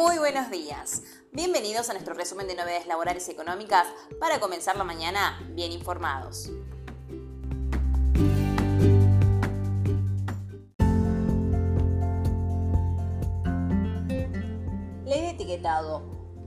Muy buenos días. Bienvenidos a nuestro resumen de novedades laborales y económicas para comenzar la mañana bien informados. Ley de etiquetado.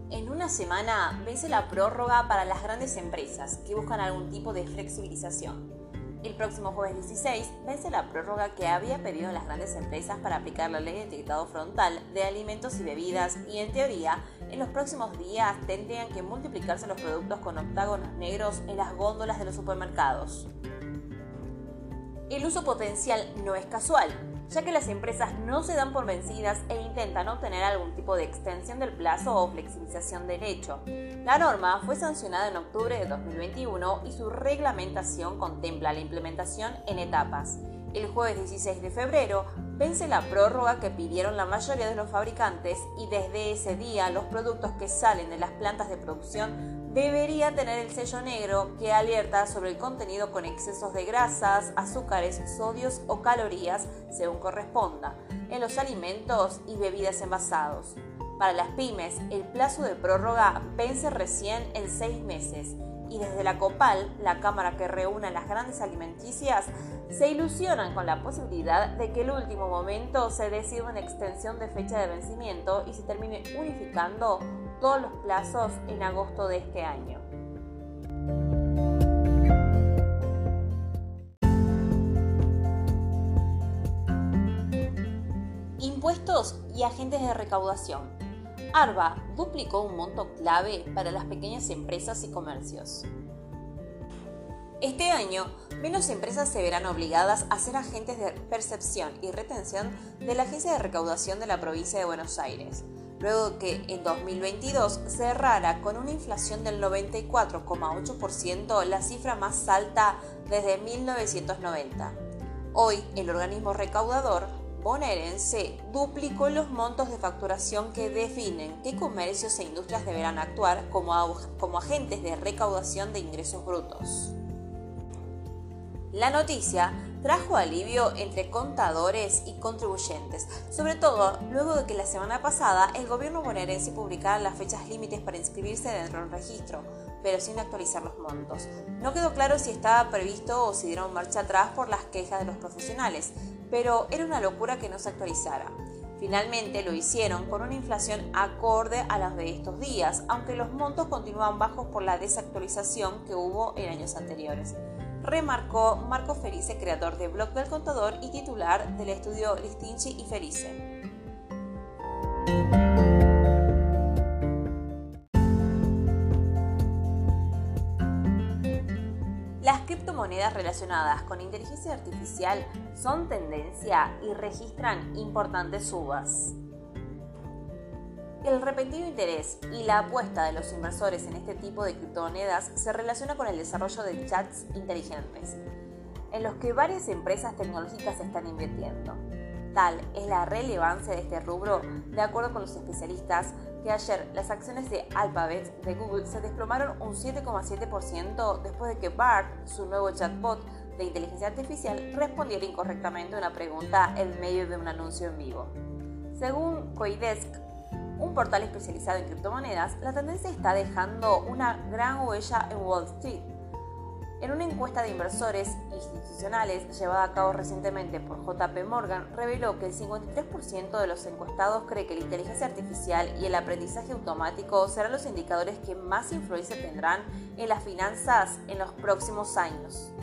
En una semana vence la prórroga para las grandes empresas que buscan algún tipo de flexibilización. El próximo jueves 16 vence la prórroga que había pedido las grandes empresas para aplicar la ley de etiquetado frontal de alimentos y bebidas y en teoría en los próximos días tendrían que multiplicarse los productos con octágonos negros en las góndolas de los supermercados. El uso potencial no es casual ya que las empresas no se dan por vencidas e intentan obtener algún tipo de extensión del plazo o flexibilización del hecho. La norma fue sancionada en octubre de 2021 y su reglamentación contempla la implementación en etapas. El jueves 16 de febrero vence la prórroga que pidieron la mayoría de los fabricantes y desde ese día los productos que salen de las plantas de producción debería tener el sello negro que alerta sobre el contenido con excesos de grasas, azúcares, sodios o calorías, según corresponda, en los alimentos y bebidas envasados. Para las pymes, el plazo de prórroga vence recién en seis meses y desde la COPAL, la cámara que reúne a las grandes alimenticias, se ilusionan con la posibilidad de que el último momento se decida una extensión de fecha de vencimiento y se termine unificando todos los plazos en agosto de este año. Impuestos y agentes de recaudación. ARBA duplicó un monto clave para las pequeñas empresas y comercios. Este año, menos empresas se verán obligadas a ser agentes de percepción y retención de la Agencia de Recaudación de la provincia de Buenos Aires, luego que en 2022 cerrara con una inflación del 94,8%, la cifra más alta desde 1990. Hoy, el organismo recaudador bonaerense duplicó los montos de facturación que definen qué comercios e industrias deberán actuar como, como agentes de recaudación de ingresos brutos. La noticia trajo alivio entre contadores y contribuyentes, sobre todo luego de que la semana pasada el gobierno bonaerense publicara las fechas límites para inscribirse dentro del registro, pero sin actualizar los montos. No quedó claro si estaba previsto o si dieron marcha atrás por las quejas de los profesionales, pero era una locura que no se actualizara. Finalmente lo hicieron con una inflación acorde a las de estos días, aunque los montos continúan bajos por la desactualización que hubo en años anteriores remarcó Marco Felice, creador de Blog del Contador y titular del estudio Listinchi y Felice. Las criptomonedas relacionadas con inteligencia artificial son tendencia y registran importantes subas. El repentino interés y la apuesta de los inversores en este tipo de criptomonedas se relaciona con el desarrollo de chats inteligentes, en los que varias empresas tecnológicas están invirtiendo. Tal es la relevancia de este rubro, de acuerdo con los especialistas, que ayer las acciones de Alphabet de Google se desplomaron un 7,7% después de que BART, su nuevo chatbot de inteligencia artificial, respondiera incorrectamente una pregunta en medio de un anuncio en vivo. Según Coidesk, un portal especializado en criptomonedas, la tendencia está dejando una gran huella en Wall Street. En una encuesta de inversores institucionales llevada a cabo recientemente por JP Morgan, reveló que el 53% de los encuestados cree que la inteligencia artificial y el aprendizaje automático serán los indicadores que más influencia tendrán en las finanzas en los próximos años.